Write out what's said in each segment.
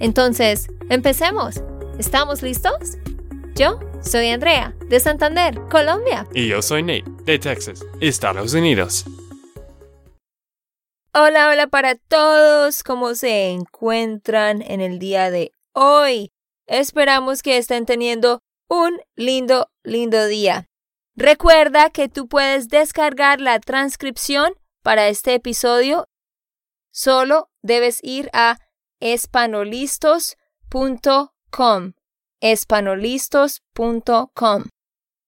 Entonces, empecemos. ¿Estamos listos? Yo soy Andrea, de Santander, Colombia. Y yo soy Nate, de Texas, Estados Unidos. Hola, hola para todos. ¿Cómo se encuentran en el día de hoy? Esperamos que estén teniendo un lindo, lindo día. Recuerda que tú puedes descargar la transcripción para este episodio. Solo debes ir a espanolistos.com. espanolistos.com.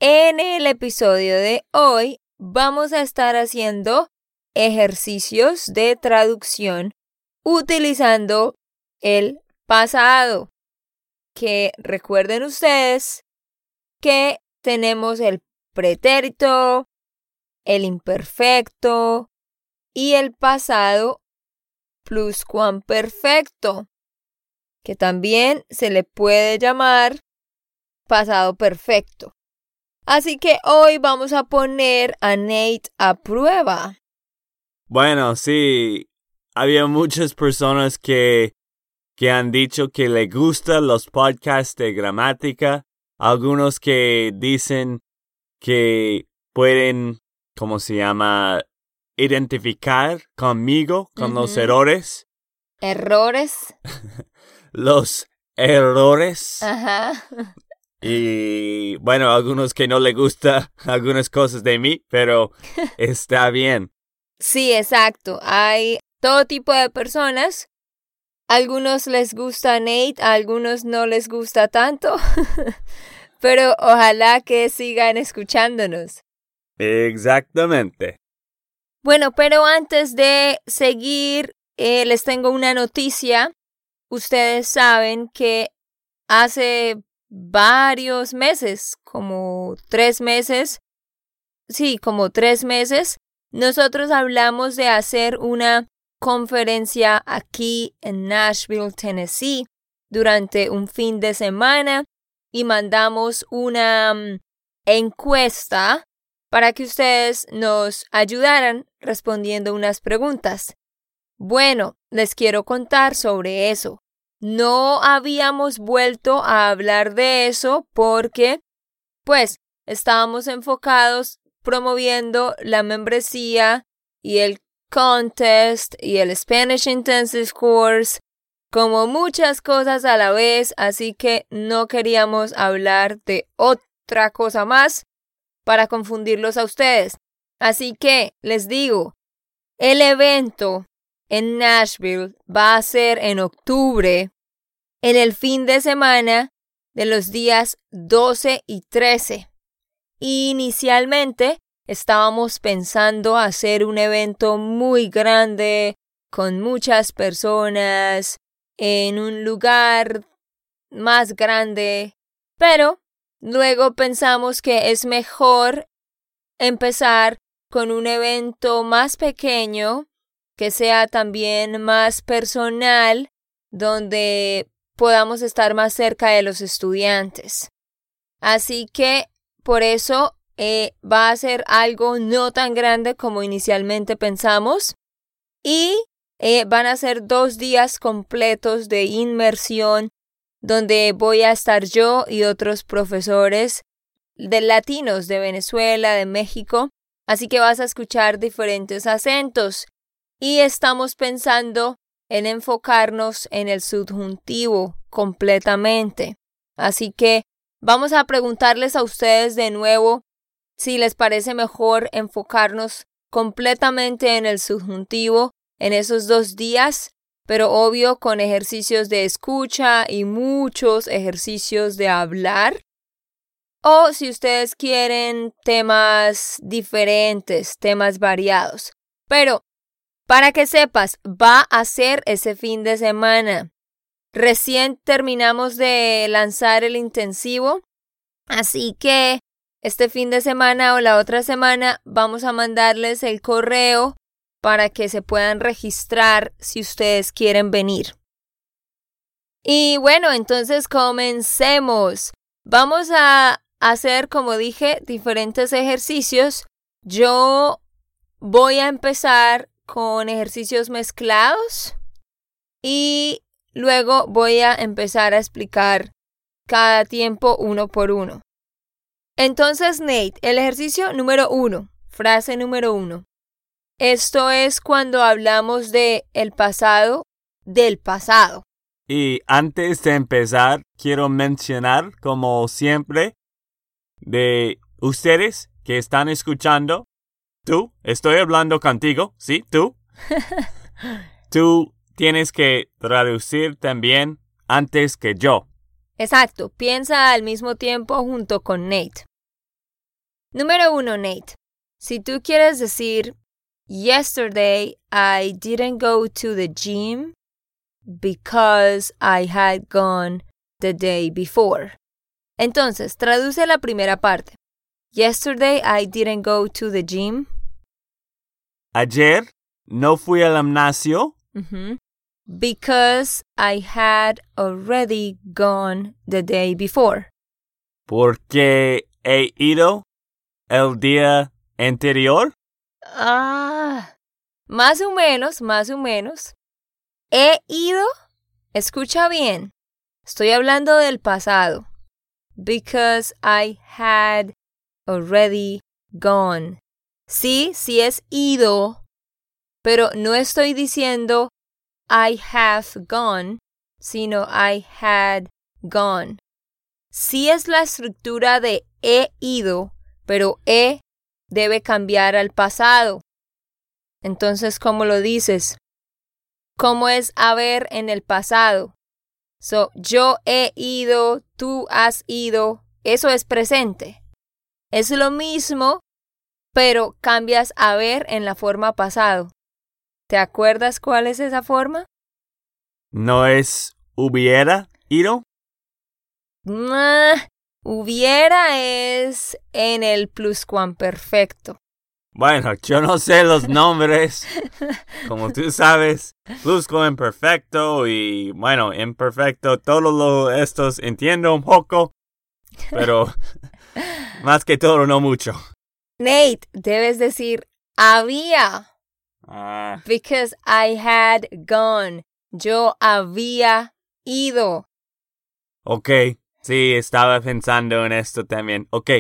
En el episodio de hoy vamos a estar haciendo ejercicios de traducción utilizando el pasado. Que recuerden ustedes que tenemos el pretérito, el imperfecto y el pasado pluscuamperfecto, que también se le puede llamar pasado perfecto. Así que hoy vamos a poner a Nate a prueba. Bueno, sí, había muchas personas que, que han dicho que le gustan los podcasts de gramática, algunos que dicen que pueden, ¿cómo se llama? Identificar conmigo, con los errores. ¿Errores? los errores. Ajá. Y bueno, algunos que no le gusta algunas cosas de mí, pero está bien. Sí, exacto. Hay todo tipo de personas. algunos les gusta Nate, a algunos no les gusta tanto. pero ojalá que sigan escuchándonos. Exactamente. Bueno, pero antes de seguir, eh, les tengo una noticia. Ustedes saben que hace varios meses, como tres meses, sí, como tres meses, nosotros hablamos de hacer una conferencia aquí en Nashville, Tennessee, durante un fin de semana y mandamos una mm, encuesta para que ustedes nos ayudaran respondiendo unas preguntas. Bueno, les quiero contar sobre eso. No habíamos vuelto a hablar de eso porque, pues, estábamos enfocados promoviendo la membresía y el contest y el Spanish Intensive Course como muchas cosas a la vez, así que no queríamos hablar de otra cosa más para confundirlos a ustedes. Así que les digo, el evento en Nashville va a ser en octubre, en el fin de semana de los días 12 y 13. Inicialmente estábamos pensando hacer un evento muy grande, con muchas personas, en un lugar más grande, pero luego pensamos que es mejor empezar con un evento más pequeño, que sea también más personal, donde podamos estar más cerca de los estudiantes. Así que por eso eh, va a ser algo no tan grande como inicialmente pensamos y eh, van a ser dos días completos de inmersión donde voy a estar yo y otros profesores de latinos de Venezuela, de México, así que vas a escuchar diferentes acentos y estamos pensando en enfocarnos en el subjuntivo completamente. Así que vamos a preguntarles a ustedes de nuevo si les parece mejor enfocarnos completamente en el subjuntivo en esos dos días, pero obvio con ejercicios de escucha y muchos ejercicios de hablar. O si ustedes quieren temas diferentes, temas variados. Pero, para que sepas, va a ser ese fin de semana. recién terminamos de lanzar el intensivo, así que este fin de semana o la otra semana vamos a mandarles el correo para que se puedan registrar si ustedes quieren venir. Y bueno, entonces comencemos. Vamos a hacer, como dije, diferentes ejercicios. Yo voy a empezar con ejercicios mezclados y luego voy a empezar a explicar cada tiempo uno por uno. Entonces, Nate, el ejercicio número uno, frase número uno. Esto es cuando hablamos de el pasado del pasado. Y antes de empezar, quiero mencionar, como siempre, de ustedes que están escuchando, tú, estoy hablando contigo, ¿sí? Tú. tú tienes que traducir también antes que yo. Exacto, piensa al mismo tiempo junto con Nate. Número uno, Nate. Si tú quieres decir, Yesterday I didn't go to the gym because I had gone the day before. Entonces, traduce la primera parte. Yesterday I didn't go to the gym. Ayer no fui al gimnasio. Because I had already gone the day before. Porque he ido el día anterior? Ah, más o menos, más o menos. He ido, escucha bien, estoy hablando del pasado. Because I had already gone. Sí, sí es ido, pero no estoy diciendo I have gone, sino I had gone. Sí es la estructura de he ido, pero he debe cambiar al pasado. Entonces, ¿cómo lo dices? ¿Cómo es haber en el pasado? So, yo he ido, tú has ido, eso es presente. Es lo mismo, pero cambias haber en la forma pasado. ¿Te acuerdas cuál es esa forma? ¿No es hubiera ido? Hubiera es en el pluscuamperfecto. Bueno, yo no sé los nombres. Como tú sabes, pluscuamperfecto y bueno, imperfecto, todos estos entiendo un poco, pero más que todo no mucho. Nate, debes decir había. Ah. Because I had gone. Yo había ido. Ok, Sí, estaba pensando en esto también. Ok,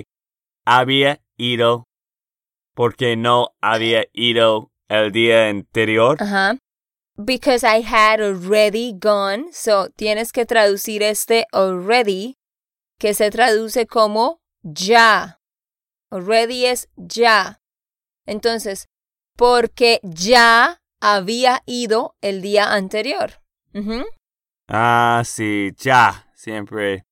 había ido porque no había ido el día anterior. Ajá. Because I had already gone. So tienes que traducir este already, que se traduce como ya. Already es ya. Entonces, porque ya había ido el día anterior. Ah, sí, ya. Siempre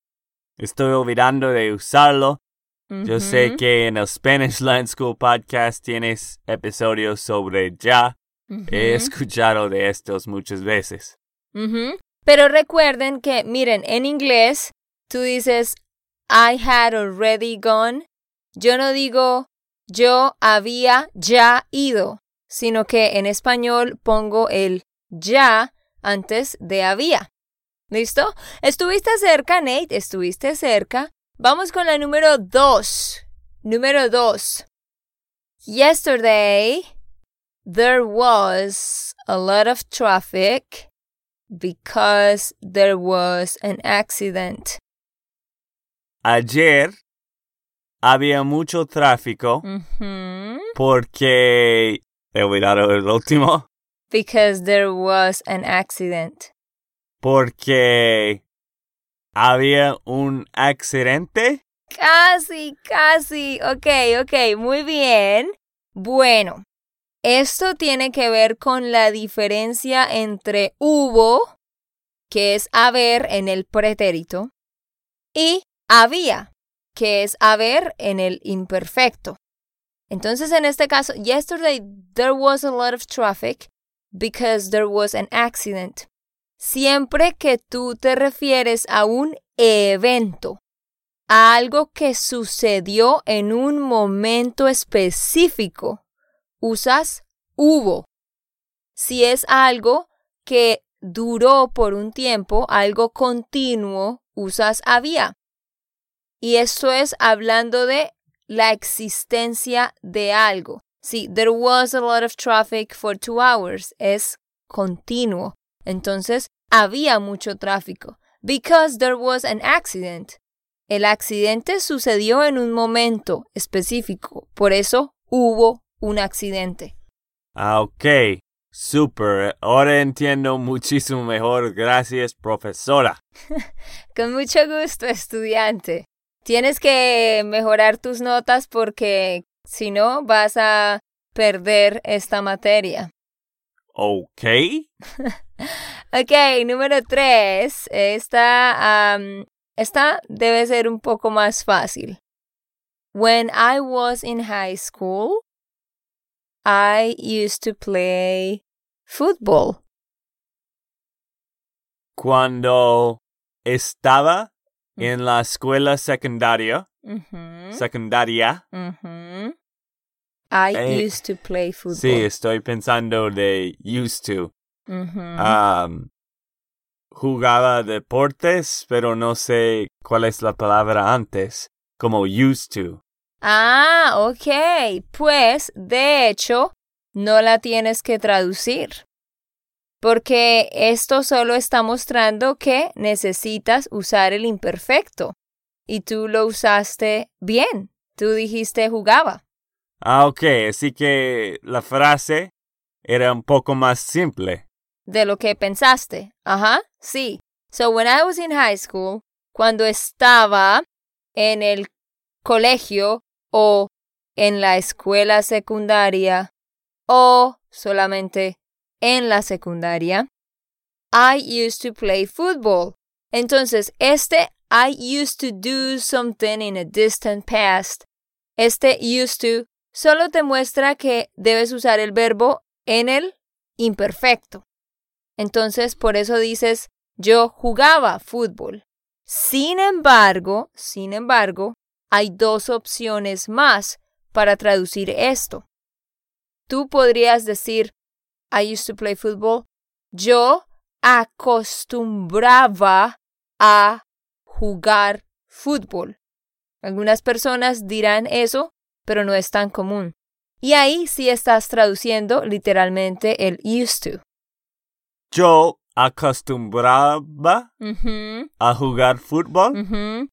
Estoy olvidando de usarlo. Yo sé que en el Spanish Land School Podcast tienes episodios sobre ya. He escuchado de estos muchas veces. Pero recuerden que, miren, en inglés tú dices I had already gone. Yo no digo yo había ya ido, sino que en español pongo el ya antes de había. ¿Listo? Estuviste cerca, Nate, estuviste cerca. Vamos con la número dos. Número dos. Yesterday, there was a lot of traffic because there was an accident. Ayer había mucho tráfico porque he olvidado el último. Because there was an accident porque había un accidente. Casi, casi. Ok, ok, muy bien. Bueno, esto tiene que ver con la diferencia entre hubo, que es haber en el pretérito, y había, que es haber en el imperfecto. Entonces, en este caso, yesterday there was a lot of traffic because there was an accident. Siempre que tú te refieres a un evento, a algo que sucedió en un momento específico, usas hubo. Si es algo que duró por un tiempo, algo continuo, usas había. Y esto es hablando de la existencia de algo. Sí, there was a lot of traffic for two hours. Es continuo. Entonces, había mucho tráfico. Because there was an accident. El accidente sucedió en un momento específico. Por eso hubo un accidente. Ah, ok. Super. Ahora entiendo muchísimo mejor. Gracias, profesora. Con mucho gusto, estudiante. Tienes que mejorar tus notas porque si no vas a perder esta materia. Ok. ok, número tres. Esta, um, esta debe ser un poco más fácil. When I was in high school, I used to play football. Cuando estaba en la escuela secundaria, secundaria. I Eh, used to play football. sí, estoy pensando de used to. Um, jugaba deportes, pero no sé cuál es la palabra antes, como used to. Ah, ok. Pues, de hecho, no la tienes que traducir. Porque esto solo está mostrando que necesitas usar el imperfecto. Y tú lo usaste bien. Tú dijiste jugaba. Ah, ok, así que la frase era un poco más simple. De lo que pensaste. Ajá, sí. So, when I was in high school, cuando estaba en el colegio o en la escuela secundaria o solamente en la secundaria, I used to play football. Entonces, este I used to do something in a distant past, este used to solo te muestra que debes usar el verbo en el imperfecto. Entonces, por eso dices, yo jugaba fútbol. Sin embargo, sin embargo, hay dos opciones más para traducir esto. Tú podrías decir, I used to play football. Yo acostumbraba a jugar fútbol. Algunas personas dirán eso, pero no es tan común. Y ahí sí estás traduciendo literalmente el used to. Yo acostumbraba a jugar fútbol.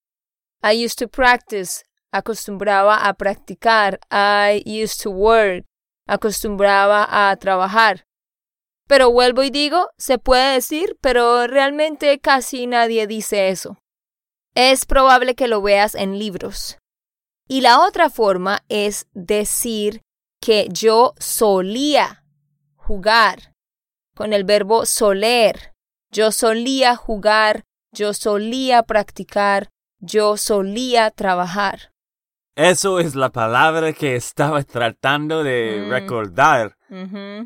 I used to practice. Acostumbraba a practicar. I used to work. Acostumbraba a trabajar. Pero vuelvo y digo, se puede decir, pero realmente casi nadie dice eso. Es probable que lo veas en libros. Y la otra forma es decir que yo solía jugar con el verbo soler. Yo solía jugar, yo solía practicar, yo solía trabajar. Eso es la palabra que estaba tratando de Mm. recordar,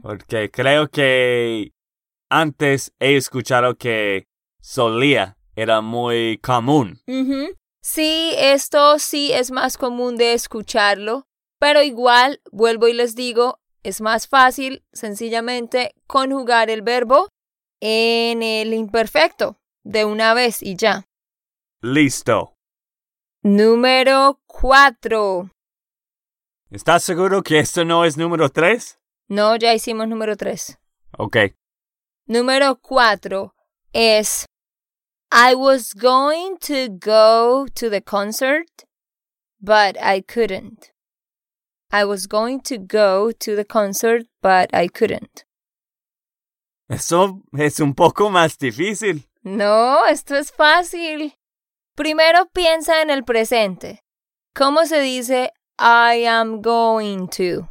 porque creo que antes he escuchado que solía era muy común. Sí, esto sí es más común de escucharlo, pero igual, vuelvo y les digo, es más fácil sencillamente conjugar el verbo en el imperfecto de una vez y ya. Listo. Número cuatro. ¿Estás seguro que esto no es número tres? No, ya hicimos número tres. Ok. Número cuatro es I was going to go to the concert, but I couldn't. I was going to go to the concert, but I couldn't. Eso es un poco más difícil. No, esto es fácil. Primero piensa en el presente. ¿Cómo se dice I am going to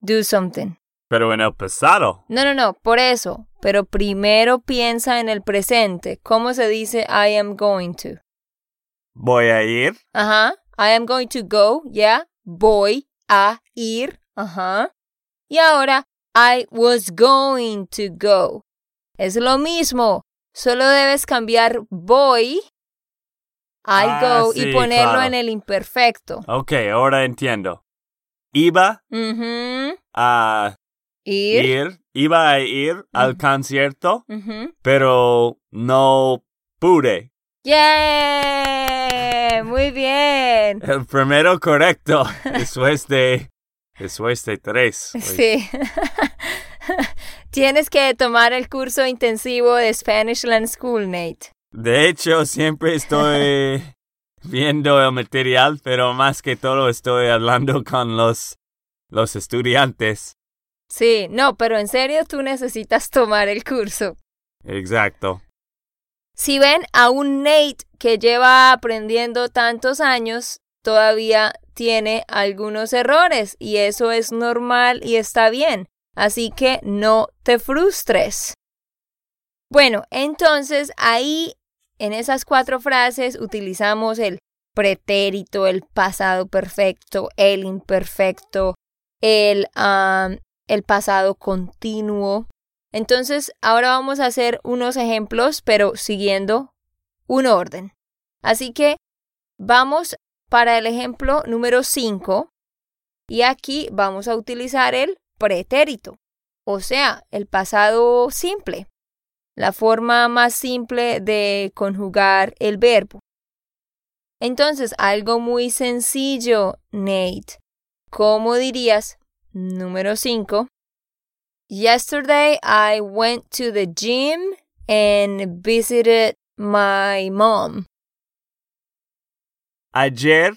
do something? Pero en el pasado. No, no, no, por eso. Pero primero piensa en el presente. ¿Cómo se dice I am going to? Voy a ir. Ajá. I am going to go, ya. Voy a ir. Ajá. Y ahora, I was going to go. Es lo mismo. Solo debes cambiar voy al Ah, go sí, y ponerlo claro. en el imperfecto. Ok, ahora entiendo. Iba Ujú. a Ir. ir, iba a ir al concierto, pero no pude. ¡Yeah! Muy bien. El primero correcto, después de, después de tres. Sí. Tienes que tomar el curso intensivo de Spanishland School, Nate. De hecho, siempre estoy viendo el material, pero más que todo estoy hablando con los, los estudiantes. Sí, no, pero en serio tú necesitas tomar el curso. Exacto. Si ven a un Nate que lleva aprendiendo tantos años, todavía tiene algunos errores y eso es normal y está bien. Así que no te frustres. Bueno, entonces ahí en esas cuatro frases utilizamos el pretérito, el pasado perfecto, el imperfecto, el, am, el pasado continuo. Entonces, ahora vamos a hacer unos ejemplos, pero siguiendo un orden. Así que vamos para el ejemplo número 5 y aquí vamos a utilizar el pretérito, o sea, el pasado simple, la forma más simple de conjugar el verbo. Entonces, algo muy sencillo, Nate. ¿Cómo dirías? Número 5. Yesterday I went to the gym and visited my mom. Ayer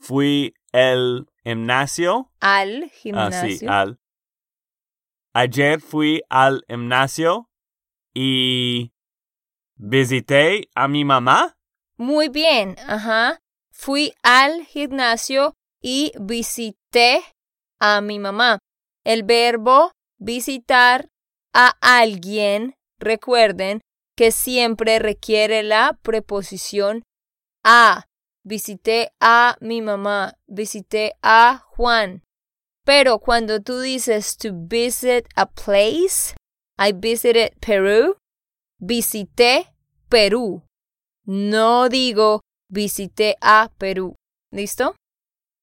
fui al gimnasio. Al Ah, gimnasio. sí, al. Ayer fui al gimnasio y visité a mi mamá. Muy bien, ajá. Fui al gimnasio y visité a mi mamá. El verbo visitar a alguien, recuerden que siempre requiere la preposición a. Visité a mi mamá, visité a Juan. Pero cuando tú dices to visit a place, I visited Peru, visité Perú. No digo visité a Perú. ¿Listo?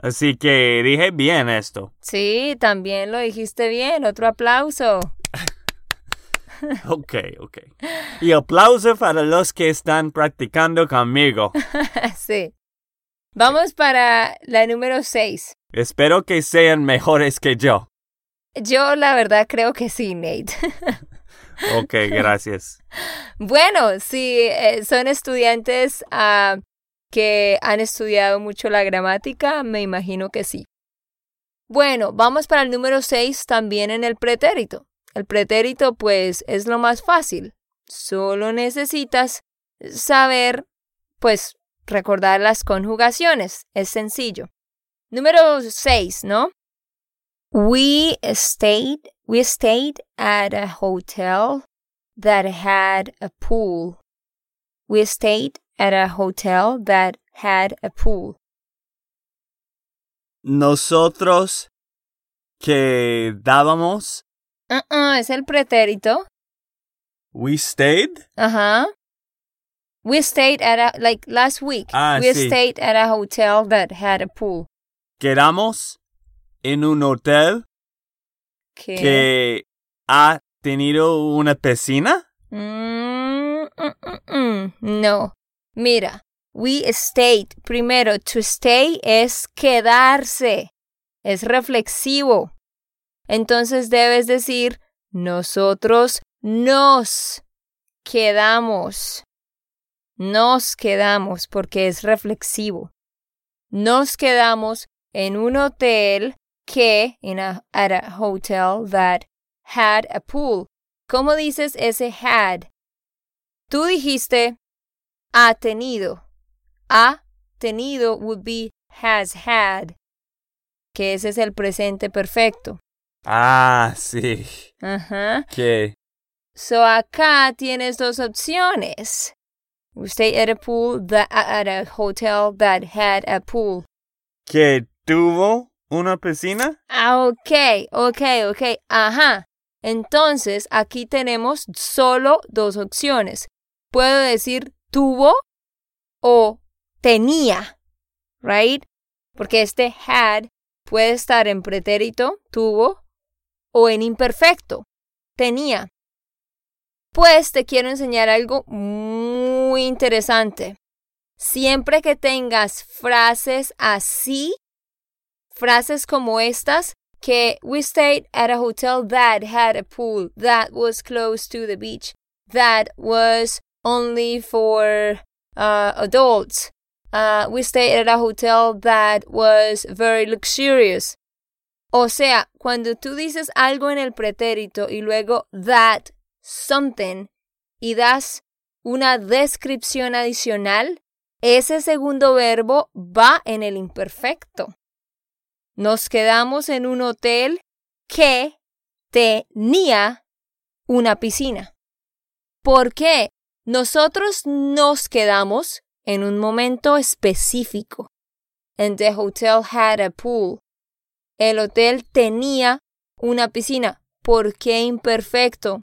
Así que dije bien esto. Sí, también lo dijiste bien. Otro aplauso. Ok, ok. Y aplauso para los que están practicando conmigo. sí. Vamos para la número 6. Espero que sean mejores que yo. Yo la verdad creo que sí, Nate. Ok, gracias. bueno, si eh, son estudiantes ah, que han estudiado mucho la gramática, me imagino que sí. Bueno, vamos para el número 6 también en el pretérito. El pretérito pues es lo más fácil. Solo necesitas saber, pues, recordar las conjugaciones. Es sencillo. Número 6, ¿no? We stayed, we stayed at a hotel that had a pool. We stayed at a hotel that had a pool. Nosotros que dábamos, Uh-uh, es el pretérito. we stayed. Ajá. We stayed at a, like last week. Ah, we sí. stayed at a hotel that had a pool. Quedamos en un hotel ¿Qué? que ha tenido una piscina. Mm, mm, mm, mm. No. Mira, we stayed. Primero, to stay es quedarse. Es reflexivo. Entonces debes decir, nosotros nos quedamos. Nos quedamos porque es reflexivo. Nos quedamos en un hotel que, in a, at a hotel that had a pool. ¿Cómo dices ese had? Tú dijiste ha tenido. Ha tenido would be has had. Que ese es el presente perfecto. Ah, sí. Ajá. Que So acá tienes dos opciones. We stayed at a pool that, at a hotel that had a pool. que tuvo una piscina. Ah, ok, ok, ok. Ajá. Entonces, aquí tenemos solo dos opciones. Puedo decir tuvo o tenía, right? Porque este had puede estar en pretérito, tuvo, o en imperfecto, tenía. Pues te quiero enseñar algo muy interesante. Siempre que tengas frases así, frases como estas, que we stayed at a hotel that had a pool, that was close to the beach, that was only for uh, adults. Uh, we stayed at a hotel that was very luxurious. O sea, cuando tú dices algo en el pretérito y luego that something y das una descripción adicional, ese segundo verbo va en el imperfecto. Nos quedamos en un hotel que tenía una piscina. ¿Por qué? Nosotros nos quedamos en un momento específico. And the hotel had a pool. El hotel tenía una piscina. ¿Por qué imperfecto?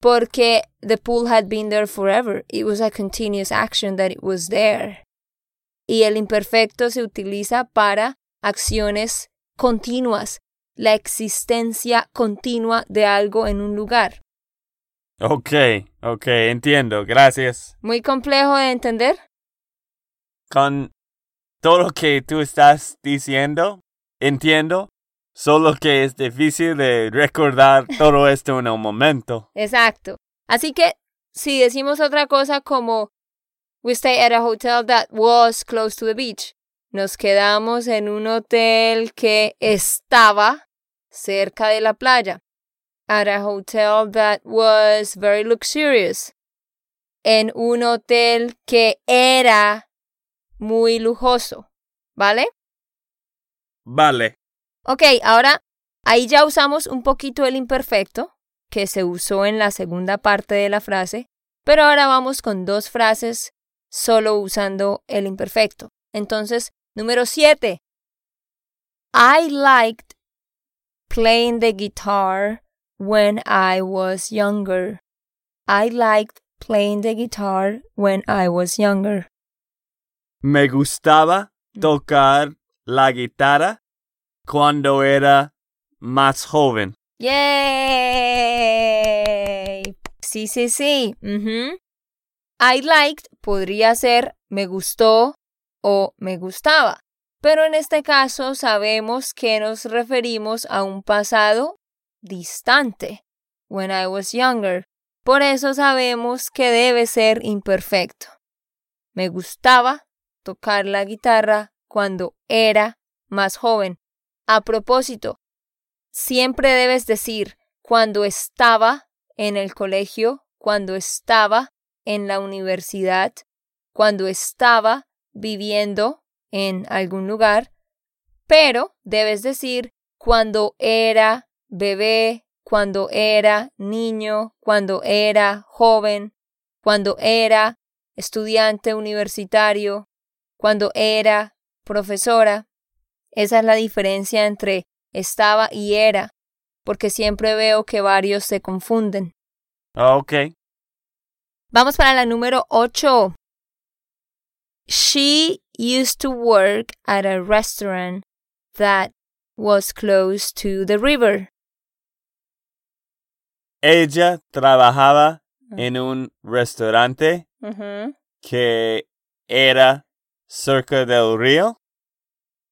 Porque the pool had been there forever. It was a continuous action that it was there. Y el imperfecto se utiliza para acciones continuas, la existencia continua de algo en un lugar. Ok, ok, entiendo, gracias. Muy complejo de entender. Con todo lo que tú estás diciendo, entiendo, solo que es difícil de recordar todo esto en un momento. Exacto. Así que si decimos otra cosa como We stay at a hotel that was close to the beach. Nos quedamos en un hotel que estaba cerca de la playa. At a hotel that was very luxurious. En un hotel que era muy lujoso. ¿Vale? Vale. Ok, ahora ahí ya usamos un poquito el imperfecto que se usó en la segunda parte de la frase, pero ahora vamos con dos frases solo usando el imperfecto. Entonces, número siete. I liked playing the guitar when I was younger. I liked playing the guitar when I was younger. Me gustaba tocar la guitarra cuando era más joven. ¡Yay! Sí, sí, sí. I liked podría ser me gustó o me gustaba. Pero en este caso sabemos que nos referimos a un pasado distante. When I was younger. Por eso sabemos que debe ser imperfecto. Me gustaba tocar la guitarra cuando era más joven. A propósito, siempre debes decir cuando estaba en el colegio, cuando estaba en la universidad, cuando estaba viviendo en algún lugar, pero debes decir cuando era bebé, cuando era niño, cuando era joven, cuando era estudiante universitario, cuando era profesora. Esa es la diferencia entre estaba y era, porque siempre veo que varios se confunden. Ok. Vamos para la número 8. She used to work at a restaurant that was close to the river. Ella trabajaba en un restaurante que era cerca del río.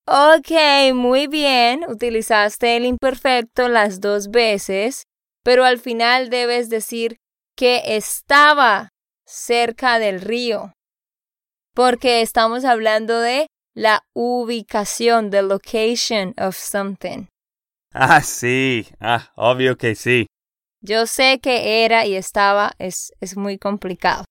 Ok, muy bien. Utilizaste el imperfecto las dos veces, pero al final debes decir que estaba cerca del río, porque estamos hablando de la ubicación, the location of something. Ah, sí. Ah, obvio que sí. Yo sé que era y estaba es, es muy complicado.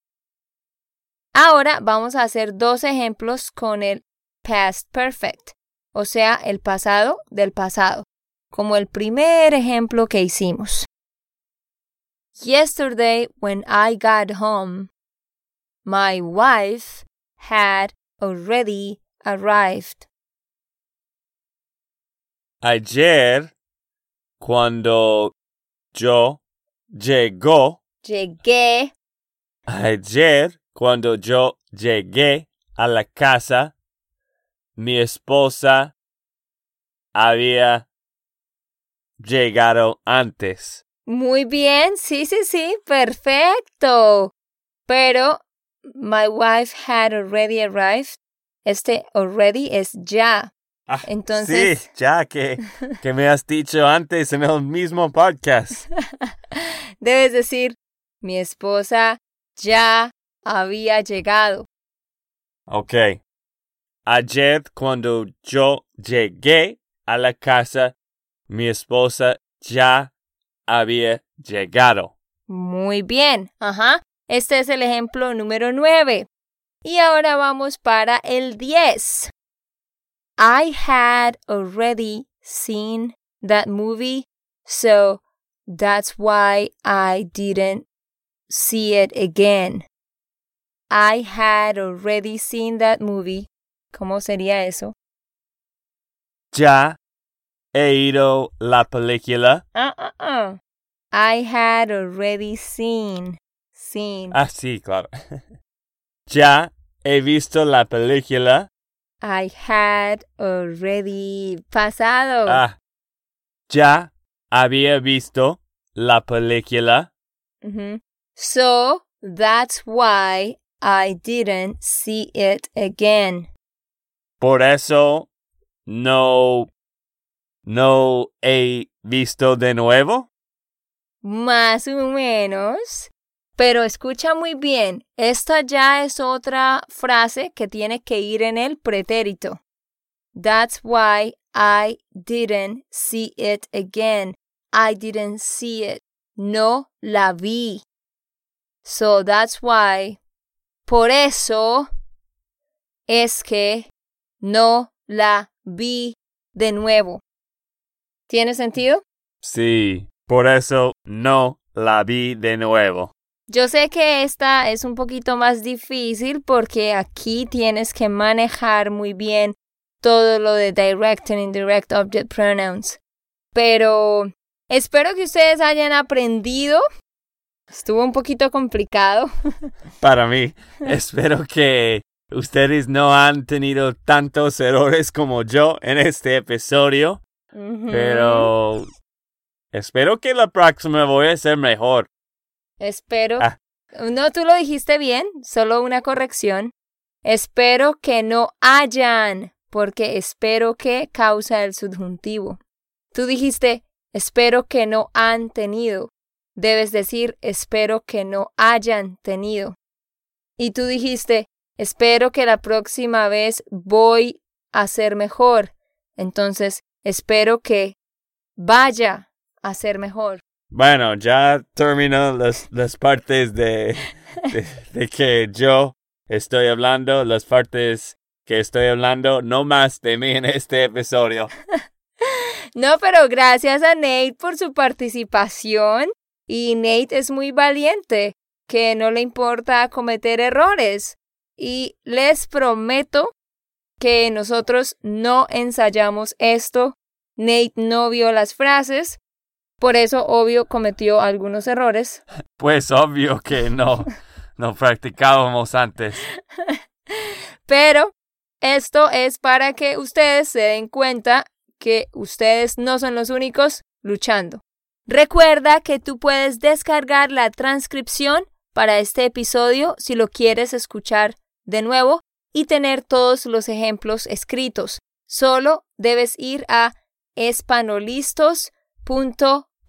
Ahora vamos a hacer dos ejemplos con el past perfect, o sea, el pasado del pasado, como el primer ejemplo que hicimos. Yesterday, when I got home, my wife had already arrived. Ayer, cuando yo llegó. Llegué. Ayer, cuando yo llegué a la casa, mi esposa había llegado antes. Muy bien, sí, sí, sí, perfecto. Pero my wife had already arrived. Este already es ya. Ah, Entonces- Sí, ya que, que me has dicho antes en el mismo podcast. Debes decir, mi esposa ya había llegado. Ok. Ayer cuando yo llegué a la casa, mi esposa ya había llegado. Muy bien, ajá. Este es el ejemplo número 9. Y ahora vamos para el 10. I had already seen that movie, so that's why I didn't see it again. I had already seen that movie. ¿Cómo sería eso? Ya he ido la película. Ah, ah, ah. I had already seen. Seen. Ah, sí, claro. ya he visto la película. I had already pasado. Ah, ya había visto la película. So that's why I didn't see it again. Por eso no, no he visto de nuevo. Más o menos. Pero escucha muy bien, esta ya es otra frase que tiene que ir en el pretérito. That's why I didn't see it again. I didn't see it. No la vi. So that's why. Por eso es que no la vi de nuevo. ¿Tiene sentido? Sí, por eso no la vi de nuevo. Yo sé que esta es un poquito más difícil porque aquí tienes que manejar muy bien todo lo de direct and indirect object pronouns. Pero espero que ustedes hayan aprendido. Estuvo un poquito complicado. Para mí, espero que ustedes no han tenido tantos errores como yo en este episodio, pero espero que la próxima voy a ser mejor. Espero. Ah. No, tú lo dijiste bien, solo una corrección. Espero que no hayan, porque espero que causa el subjuntivo. Tú dijiste, espero que no han tenido. Debes decir, espero que no hayan tenido. Y tú dijiste, espero que la próxima vez voy a ser mejor. Entonces, espero que vaya a ser mejor. Bueno, ya terminó las, las partes de, de, de que yo estoy hablando, las partes que estoy hablando, no más de mí en este episodio. No, pero gracias a Nate por su participación. Y Nate es muy valiente, que no le importa cometer errores. Y les prometo que nosotros no ensayamos esto. Nate no vio las frases. Por eso, obvio, cometió algunos errores. Pues obvio que no, no practicábamos antes. Pero esto es para que ustedes se den cuenta que ustedes no son los únicos luchando. Recuerda que tú puedes descargar la transcripción para este episodio si lo quieres escuchar de nuevo y tener todos los ejemplos escritos. Solo debes ir a espanolistos.com.